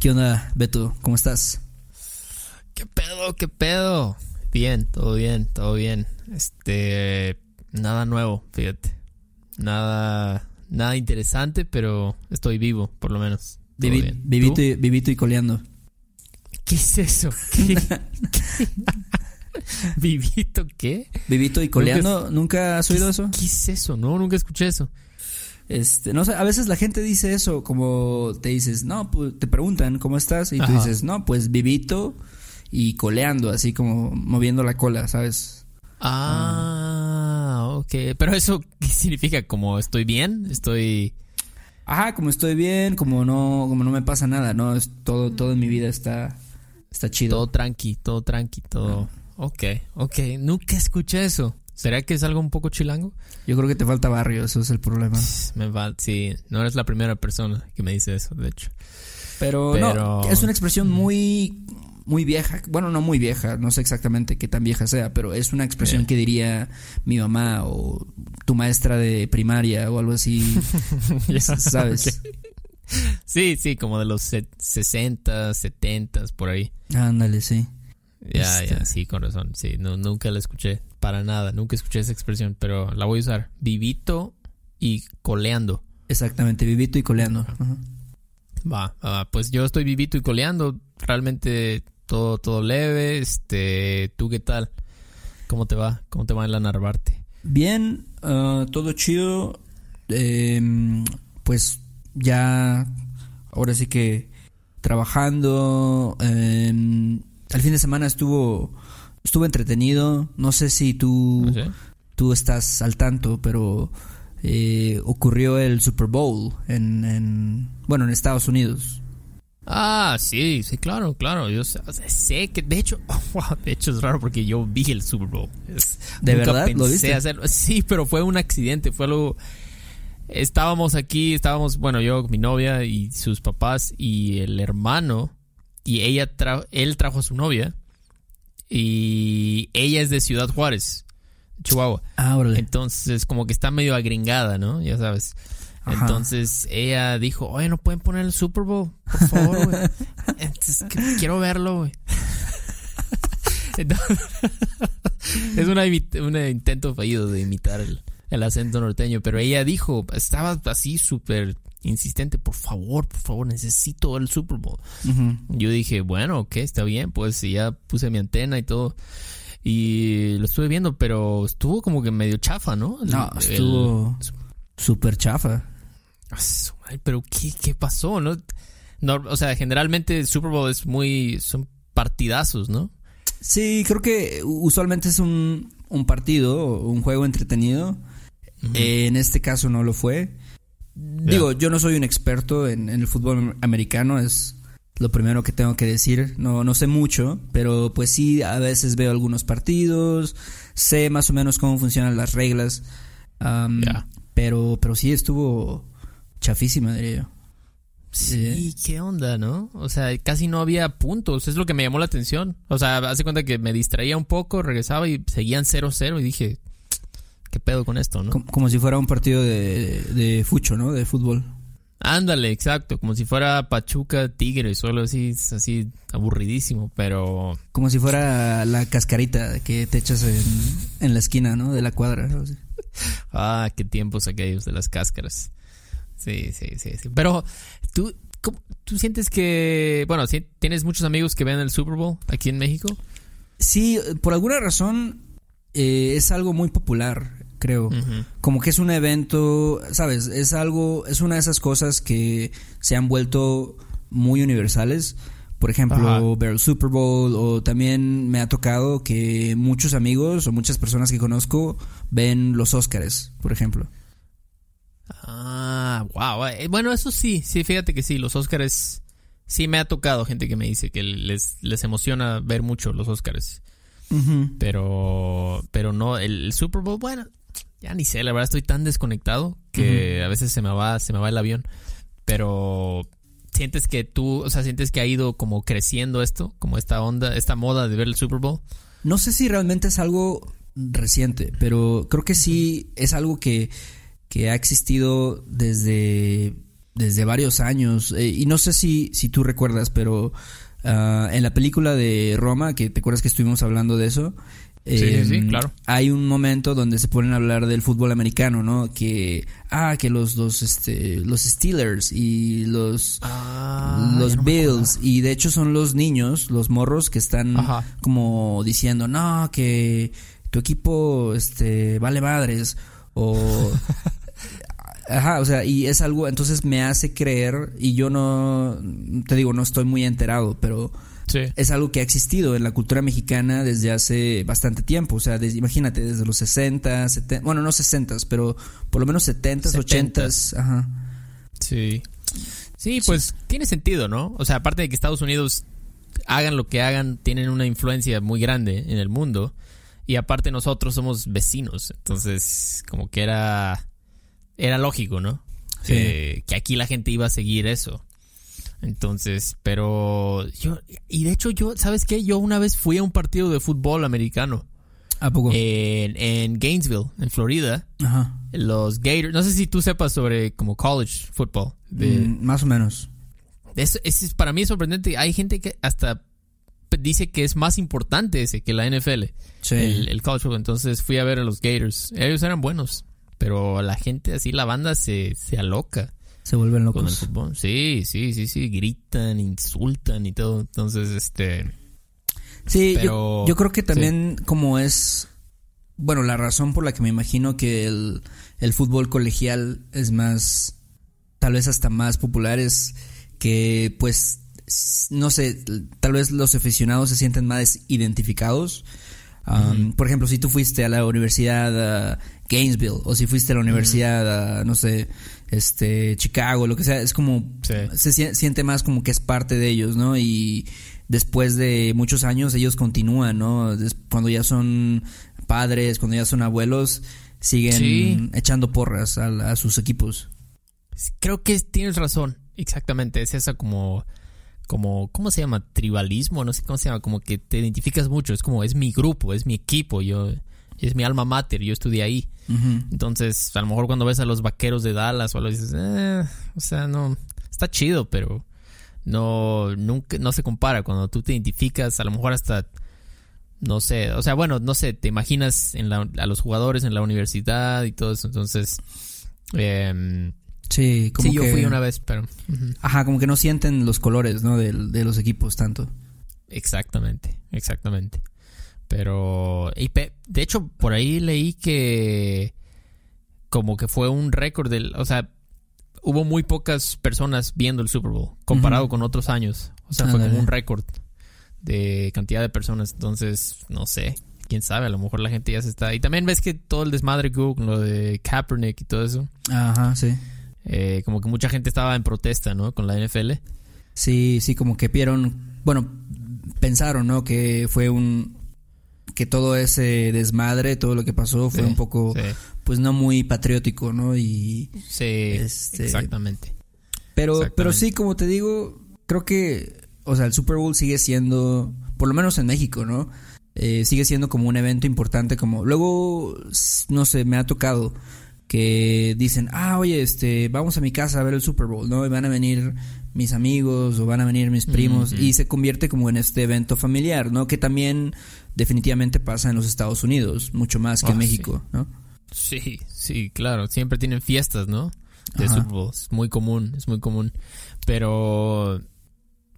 ¿Qué onda, Beto? ¿Cómo estás? ¿Qué pedo? ¿Qué pedo? Bien, todo bien, todo bien. Este, nada nuevo, fíjate. Nada, nada interesante, pero estoy vivo, por lo menos. Vivi- vivito, y, vivito y coleando. ¿Qué es eso? ¿Qué? ¿Qué? ¿Vivito qué? Vivito y coleando, ¿nunca has oído ¿Qué- eso? ¿Qué es eso? No, nunca escuché eso. Este, no sé, a veces la gente dice eso, como te dices, no, pues te preguntan cómo estás y tú dices, no, pues vivito y coleando, así como moviendo la cola, ¿sabes? Ah, ok. Pero eso, ¿qué significa? ¿Como estoy bien? Estoy... Ajá, como estoy bien, como no, como no me pasa nada, no, es todo, todo en mi vida está, está chido. Todo tranqui, todo tranqui, todo... Ok, ok. Nunca escuché eso. ¿Será que es algo un poco chilango? Yo creo que te falta barrio, eso es el problema. Me va... Sí, no eres la primera persona que me dice eso, de hecho. Pero, Pero- no, es una expresión muy, muy vieja. Bueno, no muy vieja, no sé exactamente qué tan vieja sea, pero es una expresión Eh. que diría mi mamá o tu maestra de primaria o algo así, Ya, ¿sabes? Sí, sí, como de los se- 60, 70, por ahí. Ándale, sí. Ya, Este. ya, sí, con razón. Sí, no, nunca la escuché. Para nada, nunca escuché esa expresión, pero la voy a usar. Vivito y coleando. Exactamente, vivito y coleando. Ajá. Va, va, va. pues yo estoy vivito y coleando. Realmente todo, todo leve. Este, ¿tú qué tal? ¿Cómo te va? ¿Cómo te va en la Narvarte? Bien, ah, todo chido. Em, pues ya, ahora sí que trabajando. em, el fin de semana estuvo, estuvo entretenido. No sé si tú, ¿No sé? tú estás al tanto, pero eh, ocurrió el Super Bowl en, en, bueno, en Estados Unidos. Ah, sí, sí, claro, claro. Yo sé, que, de hecho, wow, de hecho es raro porque yo vi el Super Bowl. Es- ¿De nunca verdad? ¿Lo viste? hacerlo. Sí, pero fue un accidente, fue algo... Estábamos aquí, estábamos, bueno, yo, mi novia y sus papás y el hermano, y ella tra él trajo a su novia, y ella es de Ciudad Juárez, Chihuahua. Ah, órale. Entonces, como que está medio agringada, ¿no? Ya sabes. Ajá. Entonces, ella dijo, oye, ¿no pueden poner el Super Bowl? Por favor, güey. Entonces, quiero verlo, güey. Es una un intento fallido de imitar el, el acento norteño, pero ella dijo, estaba así súper insistente, por favor, por favor, necesito el Super Bowl. Yo dije, bueno, ok, está bien, pues y ya puse mi antena y todo. Y lo estuve viendo, pero estuvo como que medio chafa, ¿no? No, el- estuvo súper chafa. Ah, su madre, pero ¿qué, qué pasó? ¿no? No, o sea, generalmente el Super Bowl es muy... Son partidazos, ¿no? Sí, creo que usualmente es un, un partido, un juego entretenido. Eh, en este caso no lo fue. Digo, yo no soy un experto en, en el fútbol americano, es lo primero que tengo que decir. No, no sé mucho, pero pues sí, a veces veo algunos partidos, sé más o menos cómo funcionan las reglas. Ya. pero, pero sí estuvo chafísima, diría yo. Sí, qué onda, ¿no? O sea, casi no había puntos, es lo que me llamó la atención. O sea, hace cuenta que me distraía un poco, regresaba y seguían 0-0 y dije, ¿qué pedo con esto, no? Como, como si fuera un partido de, de fucho, ¿no? De fútbol. Ándale, exacto, como si fuera Pachuca Tigres, solo así, así aburridísimo, pero Como si fuera la cascarita que te echas en, en la esquina, ¿no? De la cuadra. ah, qué tiempos aquellos de las cáscaras. Sí, sí, sí, sí. Pero tú, ¿cómo- tú sientes que, bueno, tienes muchos amigos que ven el Super Bowl aquí en México. Sí, por alguna razón eh, es algo muy popular, creo. Como que es un evento, ¿sabes? Es algo, es una de esas cosas que se han vuelto muy universales. Por ejemplo, ver el Super Bowl o también me ha tocado que muchos amigos o muchas personas que conozco ven los Óscares, por ejemplo. Ah, wow. Bueno, eso sí, sí, fíjate que sí, los Óscares sí me ha tocado gente que me dice que les, les emociona ver mucho los Pero, pero no, el, Super Bowl, bueno, ya ni sé, la verdad estoy tan desconectado que a veces se me va, se me va el avión. Pero sientes que tú, o sea, sientes que ha ido como creciendo esto, como esta onda, esta moda de ver el Super Bowl. No sé si realmente es algo reciente, pero creo que sí es algo que, que ha existido desde, desde varios años. Eh, y no sé si, si tú recuerdas, pero ah, en la película de Roma, que te acuerdas que estuvimos hablando de eso, Sí, sí, em, claro. Hay un momento donde se ponen a hablar del fútbol americano, ¿no? Que ah, que los los este los Steelers y los ah, los Bills y de hecho son los niños, los morros que están como diciendo, "No, que tu equipo este vale madres" o Ajá, o sea, y es algo, entonces me hace creer, y yo no, te digo, no estoy muy enterado, pero es algo que ha existido en la cultura mexicana desde hace bastante tiempo. O sea, imagínate, desde los 60, 70, bueno, no 60, pero por lo menos 70, 80. Ajá. Sí. sí. pues tiene sentido, ¿no? O sea, aparte de que Estados Unidos hagan lo que hagan, tienen una influencia muy grande en el mundo. Y aparte nosotros somos vecinos. Entonces, como que era, era lógico, ¿no? que aquí la gente iba a seguir eso. Entonces, pero yo, y de hecho yo, ¿sabes qué? Yo una vez fui a un partido de fútbol americano. ¿A poco? En, en Gainesville, en Florida. Ajá. Los Gators, no sé si tú sepas sobre como college football. Mm, más o menos. Es, es, para mí es sorprendente. Hay gente que hasta dice que es más importante ese que la NFL. Sí. El, el college football. Entonces fui a ver a los Gators. Ellos eran buenos. Pero la gente así, la banda se, se aloca. Se vuelven locos. Con el fútbol. Sí, sí, sí, sí. Gritan, insultan y todo. Entonces, este. Sí, yo, creo que también, como es. Bueno, la razón por la que me imagino que el, el fútbol colegial es más. Tal vez hasta más popular es que, pues. No sé, tal vez los aficionados se sienten más identificados. Um, por ejemplo, si tú fuiste a la universidad Gainesville o si fuiste a la universidad, no sé, este, Chicago, lo que sea, es como, se siente más como que es parte de ellos, ¿no? Y después de muchos años ellos continúan, ¿no? Cuando ya son padres, cuando ya son abuelos, siguen echando porras a, sus equipos. Creo que tienes razón, exactamente, es esa como como, ¿cómo se llama? Tribalismo, no sé cómo se llama, como que te identificas mucho, es como, es mi grupo, es mi equipo, yo, es mi alma mater, yo estudié ahí. Entonces, a lo mejor cuando ves a los vaqueros de Dallas o algo dices, eh, o sea, no, está chido, pero no, nunca, no se compara. Cuando tú te identificas, a lo mejor hasta, no sé, o sea, bueno, no sé, te imaginas en la, a los jugadores en la universidad y todo eso. Entonces, eh, Sí, como sí, yo fui una vez, pero... Ajá, como que no sienten los colores, ¿no? De, de los equipos tanto. Exactamente, exactamente. Pero, de hecho, por ahí leí que como que fue un récord del, o sea, hubo muy pocas personas viendo el Super Bowl comparado con otros años. O sea, fue como un récord de cantidad de personas. Entonces, no sé, quién sabe, a lo mejor la gente ya se está. Y también ves que todo el desmadre que con lo de Kaepernick y todo eso. Ajá, sí. Eh, como que mucha gente estaba en protesta, ¿no? Con la NFL. Sí, sí, como que vieron, bueno, pensaron, ¿no? Que fue un, que todo ese desmadre, todo lo que pasó fue un poco, pues no muy patriótico, ¿no? Y sí, este, exactamente. Pero, pero sí, como te digo, creo que, o sea, el Super Bowl sigue siendo, por lo menos en México, ¿no? Eh, sigue siendo como un evento importante, como luego, no sé, me ha tocado que dicen, ah, oye, este, vamos a mi casa a ver el Super Bowl, ¿no? Y van a venir mis amigos o van a venir mis primos y se convierte como en este evento familiar, ¿no? Que también definitivamente pasa en los Estados Unidos, mucho más que en ah, México, ¿no? Sí, sí, claro, siempre tienen fiestas, ¿no? De Super Bowl, es muy común, es muy común. Pero,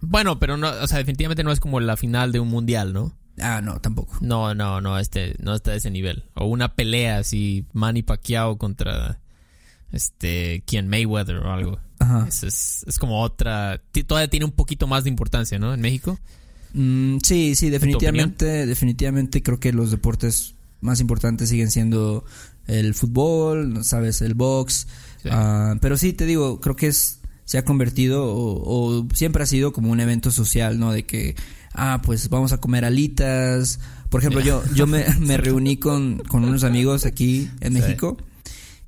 bueno, pero no, o sea, definitivamente no es como la final de un mundial, ¿no? Ah, no, tampoco. No, no, no, este, no está a ese nivel. O una pelea así, Manny Pacquiao contra este, quien Mayweather o algo. Ajá. Es, es, como otra, todavía tiene un poquito más de importancia, ¿no? En México. Mm, sí, sí, definitivamente, definitivamente creo que los deportes más importantes siguen siendo el fútbol, sabes, el box. Ah, pero sí, te digo, creo que es se ha convertido o, siempre ha sido como un evento social, ¿no? De que, ah, pues vamos a comer alitas. Por ejemplo, yo, yo me, me reuní con, con, unos amigos aquí en México.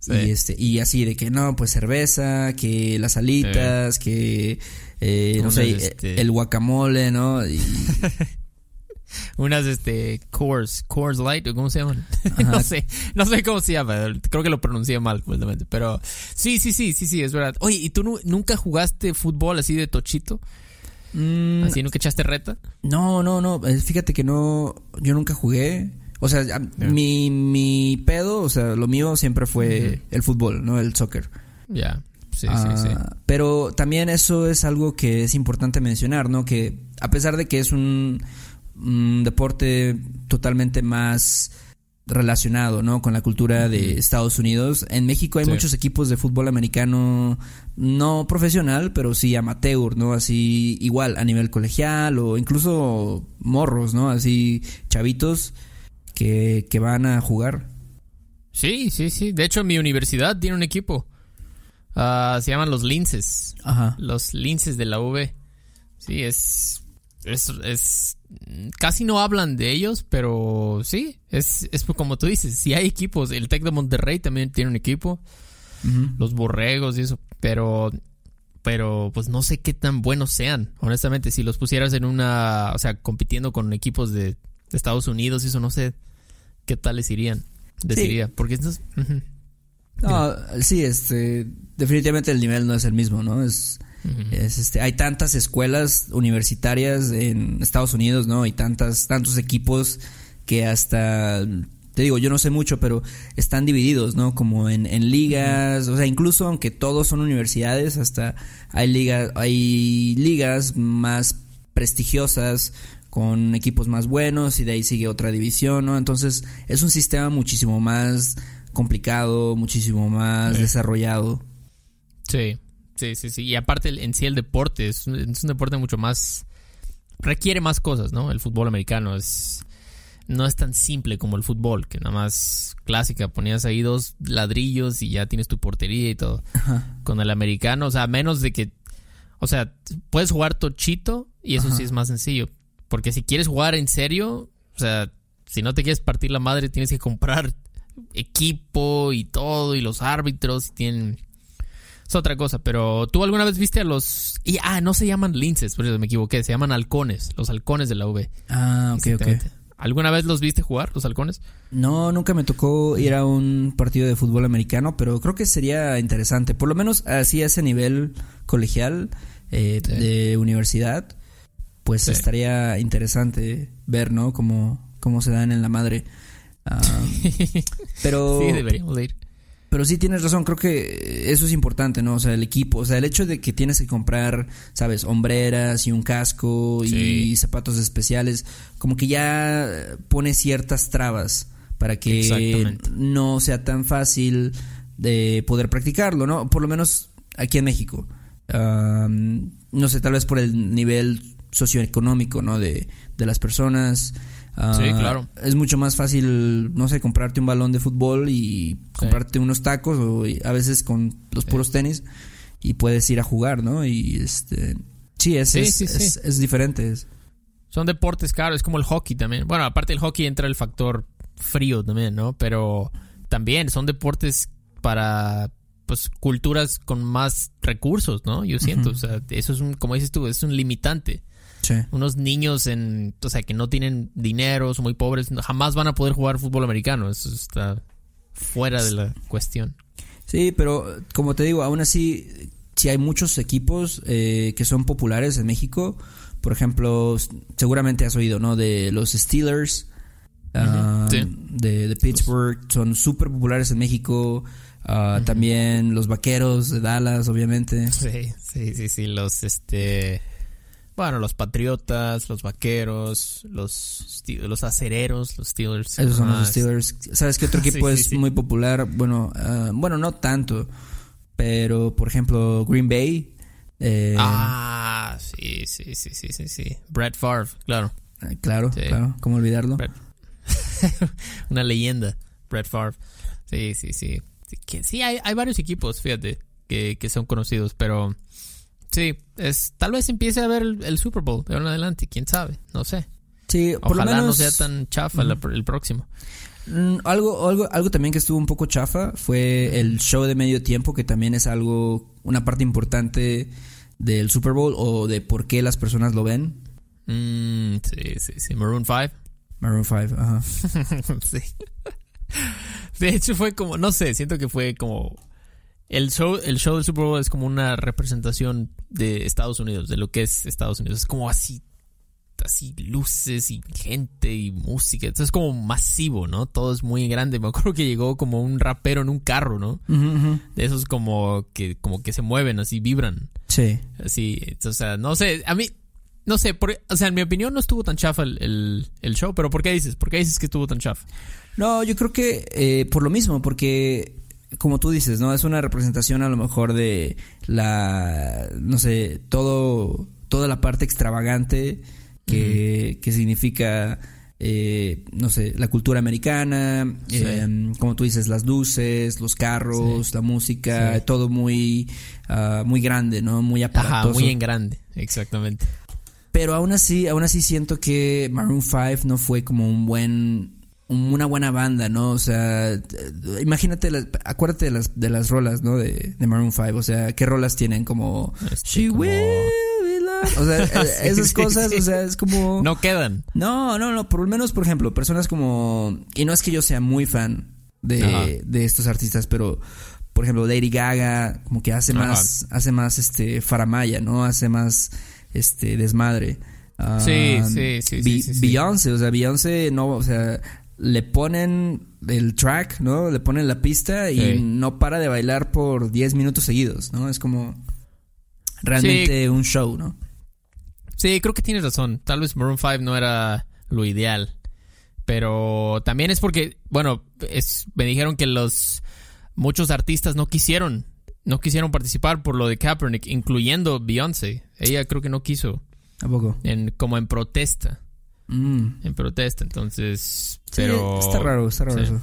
Y este, y así de que no, pues cerveza, que las alitas, que eh, no sé, este el guacamole, ¿no? Y, unas este Coors, Coors Light, ¿cómo se llaman? no sé, no sé cómo se llama, creo que lo pronuncié mal completamente, pero sí, sí, sí, sí, sí, es verdad. Oye, ¿y tú nunca jugaste fútbol así de tochito? Mm, ¿Así nunca echaste reta? No, no, no, eh, fíjate que no, yo nunca jugué. O sea, mi, mi pedo, o sea, lo mío siempre fue el fútbol, ¿no? El soccer. Ya. Sí, sí, sí. Ah, pero también eso es algo que es importante mencionar, ¿no? Que a pesar de que es un, un deporte totalmente más relacionado, ¿no? Con la cultura de Estados Unidos. En México hay muchos equipos de fútbol americano no profesional, pero sí amateur, ¿no? Así igual a nivel colegial o incluso morros, ¿no? Así chavitos que, que van a jugar. Sí, sí, sí. De hecho, mi universidad tiene un equipo. Ah, se llaman los Linces. Ajá. Los Linces de la V. Sí, es es, casi no hablan de ellos, pero sí, es, es como tú dices, si hay equipos, el Tec de Monterrey también tiene un equipo, los Borregos y eso, pero pero pues no sé qué tan buenos sean, honestamente, si los pusieras en una, o sea, compitiendo con equipos de, Estados Unidos y eso no sé qué tal les irían, deciría, porque estos, No, sí, este, definitivamente el nivel no es el mismo, ¿no? Es este, hay tantas escuelas universitarias en Estados Unidos, ¿no? Y tantas, tantos equipos que hasta te digo, yo no sé mucho, pero están divididos, ¿no? Como en, ligas, o sea, incluso aunque todos son universidades, hasta hay ligas, hay ligas más prestigiosas con equipos más buenos y de ahí sigue otra división, ¿no? Entonces es un sistema muchísimo más complicado, muchísimo más desarrollado. Sí. Sí, sí, sí. Y aparte en sí el deporte es un, deporte mucho más... Requiere más cosas, ¿no? El fútbol americano es... No es tan simple como el fútbol, que nada más clásica, ponías ahí dos ladrillos y ya tienes tu portería y todo. Con el americano, o sea, menos de que... O sea, puedes jugar tochito y eso sí es más sencillo. Porque si quieres jugar en serio, o sea, si no te quieres partir la madre, tienes que comprar equipo y todo, y los árbitros tienen es otra cosa, pero ¿tú alguna vez viste a los... Y, ah, no se llaman linces, por eso me equivoqué, se llaman halcones, los halcones de la V. Ah, ok, ok. ¿Alguna vez los viste jugar, los halcones? No, nunca me tocó ir a un partido de fútbol americano, pero creo que sería interesante, por lo menos así a ese nivel colegial eh, de universidad, pues estaría interesante ver, ¿no? Cómo, cómo se dan en la madre. Ah, pero... sí, deberíamos ir. Pero sí tienes razón, creo que eso es importante, ¿no? O sea, el equipo, o sea, el hecho de que tienes que comprar, ¿sabes? Hombreras y un casco y zapatos especiales, como que ya pone ciertas trabas para que no sea tan fácil de poder practicarlo, ¿no? Por lo menos aquí en México. no sé, tal vez por el nivel socioeconómico, ¿no? De, de las personas sí, ah, claro. Es mucho más fácil, no sé, comprarte un balón de fútbol y comprarte unos tacos o a veces con los puros tenis y puedes ir a jugar, ¿no? Y este sí, es, es, es, diferente. Son deportes caros, es como el hockey también. Bueno, aparte del hockey entra el factor frío también, ¿no? Pero también son deportes para pues culturas con más recursos, ¿no? Yo siento, o sea, eso es un, como dices tú, es un limitante. Unos niños en, o sea, que no tienen dinero, son muy pobres, jamás van a poder jugar fútbol americano. Eso está fuera de la cuestión. Sí, pero como te digo, aún así, si hay muchos equipos eh, que son populares en México. Por ejemplo, seguramente has oído, ¿no? De los Steelers, ah, de, Pittsburgh, son súper populares en México. Ah, también los Vaqueros de Dallas, obviamente. Sí, sí, sí, sí, los, este... Bueno, los Patriotas, los Vaqueros, los, los Acereros, los Steelers. Esos son los Steelers. ¿Sabes qué otro equipo es muy popular? Bueno, ah, bueno, no tanto. Pero, por ejemplo, Green Bay. Eh, ah, sí, sí, sí, sí, sí, sí. Brett Favre, claro. Eh, claro, claro. ¿Cómo olvidarlo? Una leyenda, Brett Favre. Sí, sí, sí. Sí, hay, hay varios equipos, fíjate. que, que son conocidos, pero sí, es, tal vez empiece a ver el, Super Bowl de ahora en adelante, quién sabe, no sé. Sí, por Ojalá lo menos, no sea tan chafa la- el próximo. Mm, algo, algo, algo también que estuvo un poco chafa fue el show de medio tiempo, que también es algo, una parte importante del Super Bowl o de por qué las personas lo ven. Mm, sí, sí, sí. Maroon 5. Maroon 5, ajá. sí. De hecho fue como, no sé, siento que fue como el show, el show del Super Bowl es como una representación de Estados Unidos, de lo que es Estados Unidos. Es como así, así luces y gente y música. Entonces es como masivo, ¿no? Todo es muy grande. Me acuerdo que llegó como un rapero en un carro, ¿no? De esos como que, como que se mueven, así vibran. Sí. Así, o sea, no sé, a mí, no sé, por- o sea, en mi opinión no estuvo tan chafa el, el, el show, pero ¿por qué dices? ¿Por qué dices que estuvo tan chafa? No, yo creo que eh, por lo mismo, porque como tú dices, ¿no? Es una representación a lo mejor de la, no sé, todo, toda la parte extravagante que, que significa, eh, no sé, la cultura americana, Sí. eh, como tú dices, las luces, los carros, la música, Sí. todo muy, ah, muy grande, ¿no? Muy Ajá, aparatoso. muy en grande, exactamente. Pero aún así, aún así siento que Maroon 5 no fue como un buen una buena banda, ¿no? O sea, eh, imagínate, las- acuérdate de las, de las rolas, ¿no? De, de Maroon 5, o sea, ¿qué rolas tienen? Como... Este, She como- will. O sea, eh, Sí, esas sí, cosas, sí. o sea, es como... No quedan. No, no, no, por lo menos, por ejemplo, personas como... Y no es que yo sea muy fan Ajá. de, de estos artistas, pero... Por ejemplo, Lady Gaga, como que hace Ajá. más, hace más, este, faramaya, ¿no? Hace más, este, desmadre. Sí, sí, sí, Bi- sí, sí, sí. Beyoncé, o sea, Beyoncé no, o sea, le ponen el track, ¿no? Le ponen la pista y Sí. no para de bailar por 10 minutos seguidos, ¿no? Es como realmente un show, ¿no? Sí, creo que tienes razón. Tal vez Maroon 5 no era lo ideal. Pero también es porque, bueno, es, me dijeron que los muchos artistas no quisieron, no quisieron participar por lo de Kaepernick, incluyendo Beyoncé. Ella creo que no quiso, ¿A poco? en, como en protesta, Mm. en protesta. Entonces, Sí, pero está raro, está raro sí. eso.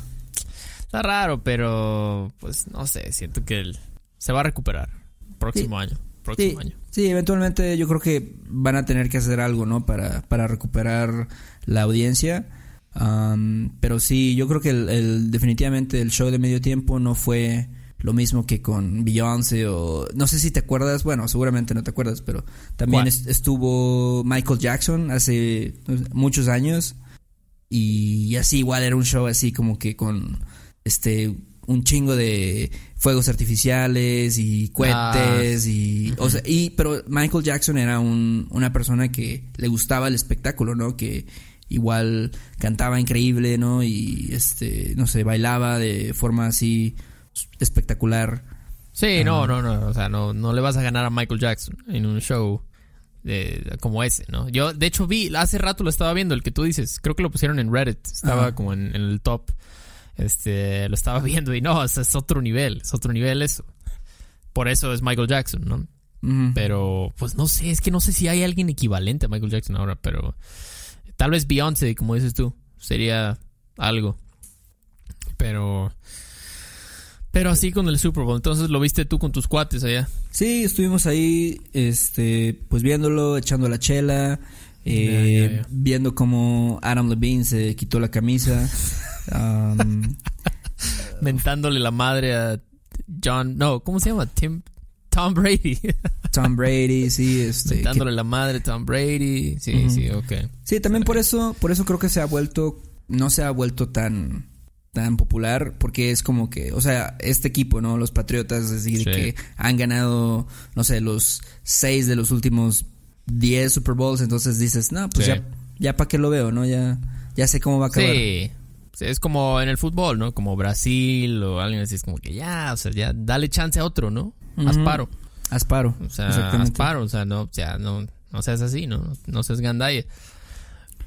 Está raro, pero pues no sé, siento que él se va a recuperar próximo año, próximo Sí, año. sí, eventualmente yo creo que van a tener que hacer algo, ¿no? Para, para recuperar la audiencia. Pero sí, yo creo que el, el- definitivamente el show de medio tiempo no fue lo mismo que con Beyoncé o... No sé si te acuerdas, bueno, seguramente no te acuerdas, pero también estuvo Michael Jackson hace muchos años y así igual era un show así como que con este un chingo de fuegos artificiales y cohetes y o sea y pero Michael Jackson era un, una persona que le gustaba el espectáculo no que igual cantaba increíble no y este no sé bailaba de forma así espectacular Sí, no, no, no, o sea, no, no le vas a ganar a Michael Jackson en un show de- como ese, ¿no? Yo, de hecho, vi, hace rato lo estaba viendo, el que tú dices, creo que lo pusieron en Reddit, estaba como en, en el top, este, lo estaba viendo y no, o sea, es otro nivel, es otro nivel eso. Por eso es Michael Jackson, ¿no? Pero, pues no sé, es que no sé si hay alguien equivalente a Michael Jackson ahora, pero tal vez Beyoncé, como dices tú, sería algo. Pero, pero así con el Super Bowl, entonces lo viste tú con tus cuates allá. Sí, estuvimos ahí, este, pues viéndolo, echando la chela, eh, viendo cómo Adam Levine se quitó la camisa. um, mentándole la madre a John, no, ¿cómo se llama? Tim, Tom Brady. Tom Brady, sí, este. que- mentándole la madre a Tom Brady. Sí, sí, ok. sí, también por eso, por eso creo que se ha vuelto, no se ha vuelto tan, tan popular, porque es como que, o sea, este equipo, ¿no? Los Patriotas, es decir, Sí. que han ganado, no sé, los seis de los últimos diez Super Bowls, entonces dices, no, pues Sí. ya, ya para qué lo veo, ¿no? Ya, ya sé cómo va a acabar. Sí. Es como en el fútbol, ¿no? Como Brasil o alguien así, es como que ya, o sea, ya dale chance a otro, ¿no? Haz Ujú. paro. Asparo. O sea, haz exactamente. paro, o sea, no, o sea, no, no seas así, ¿no? No seas gandalla.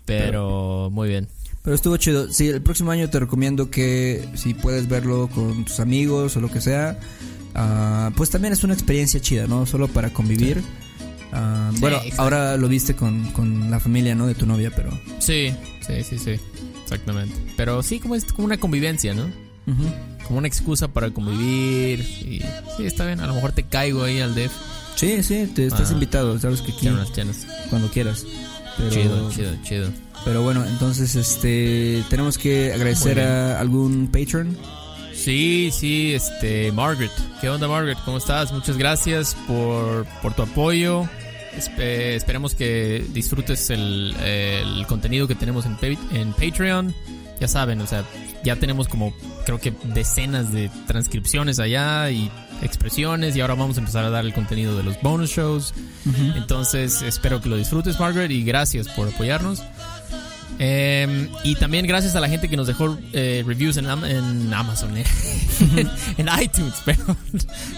Pero, muy bien. Pero estuvo chido. Sí, el próximo año te recomiendo que si puedes verlo con tus amigos o lo que sea, ah, pues también es una experiencia chida, ¿no? Solo para convivir. Ah, Sí, bueno, exacto. ahora lo viste con, con la familia, ¿no? De tu novia, pero... Sí, sí, sí, sí. Exactamente. Pero sí, como es como una convivencia, ¿no? Como una excusa para convivir. Y sí, está bien. A lo mejor te caigo ahí al DEF. Sí, sí, te estás Ah. invitado, sabes que aquí Chanas, chanas. cuando quieras. Pero, Chido, chido, chido. Pero bueno, entonces este tenemos que agradecer a algún patron. Sí, sí, este, Margaret. ¿Qué onda, Margaret? ¿Cómo estás? Muchas gracias por, por tu apoyo. Espe- esperemos que disfrutes el, el contenido que tenemos en, en Patreon. Ya saben, o sea, ya tenemos como, creo que decenas de transcripciones allá y expresiones y ahora vamos a empezar a dar el contenido de los bonus shows. Entonces, espero que lo disfrutes, Margaret, y gracias por apoyarnos. Eh, y también gracias a la gente que nos dejó eh, reviews en, Am- en Amazon, eh. en iTunes, pero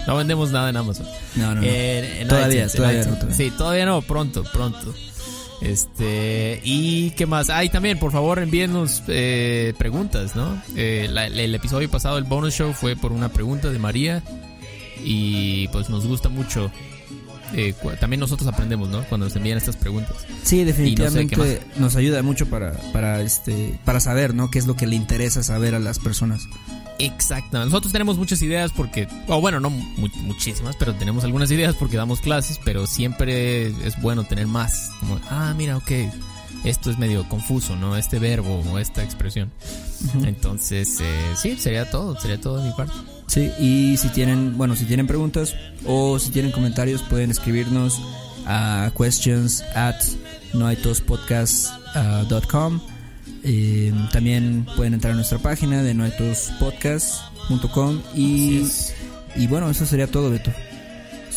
no vendemos nada en Amazon. No, no, no. Eh, en Todavía, iTunes, todavía todavía. Sí, todavía no, pronto, pronto. Este, y qué más. Ah, y también, por favor, envíenos eh, preguntas, ¿no? Eh, la- el episodio pasado, el bonus show, fue por una pregunta de María. Y pues nos gusta mucho. Eh, también nosotros aprendemos, ¿no? Cuando nos envían estas preguntas. Sí, Y no sé definitivamente nos ayuda mucho para, para este para saber, ¿no? Qué es lo que le interesa saber a las personas. Exacto. Nosotros tenemos muchas ideas porque, o bueno, no mu- muchísimas, pero tenemos algunas ideas porque damos clases, pero siempre es bueno tener más. Como, ah, mira, ok, esto es medio confuso, ¿no? Este verbo o esta expresión. Entonces, eh, sí, sería todo, sería todo de mi parte. Sí, y si tienen, bueno, si tienen preguntas o si tienen comentarios pueden escribirnos a questions at noaitospodcast.com. Eh, también pueden entrar a nuestra página de noaitospodcast.com y, y bueno, eso sería todo, Beto.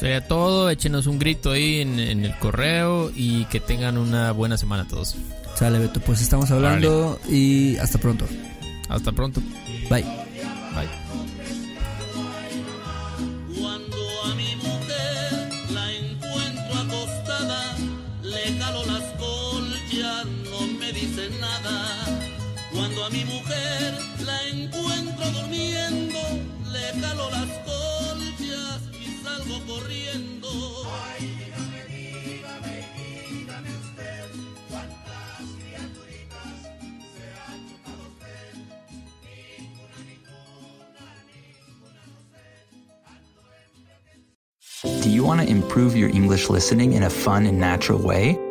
Sería todo, échenos un grito ahí en, en el correo y que tengan una buena semana todos. Sale, Beto, pues estamos hablando y hasta pronto. Hasta pronto. Bye. Bye. Cuando a mi mujer la encuentro acostada, le jalo las Do you want to improve your English listening in a fun and natural way?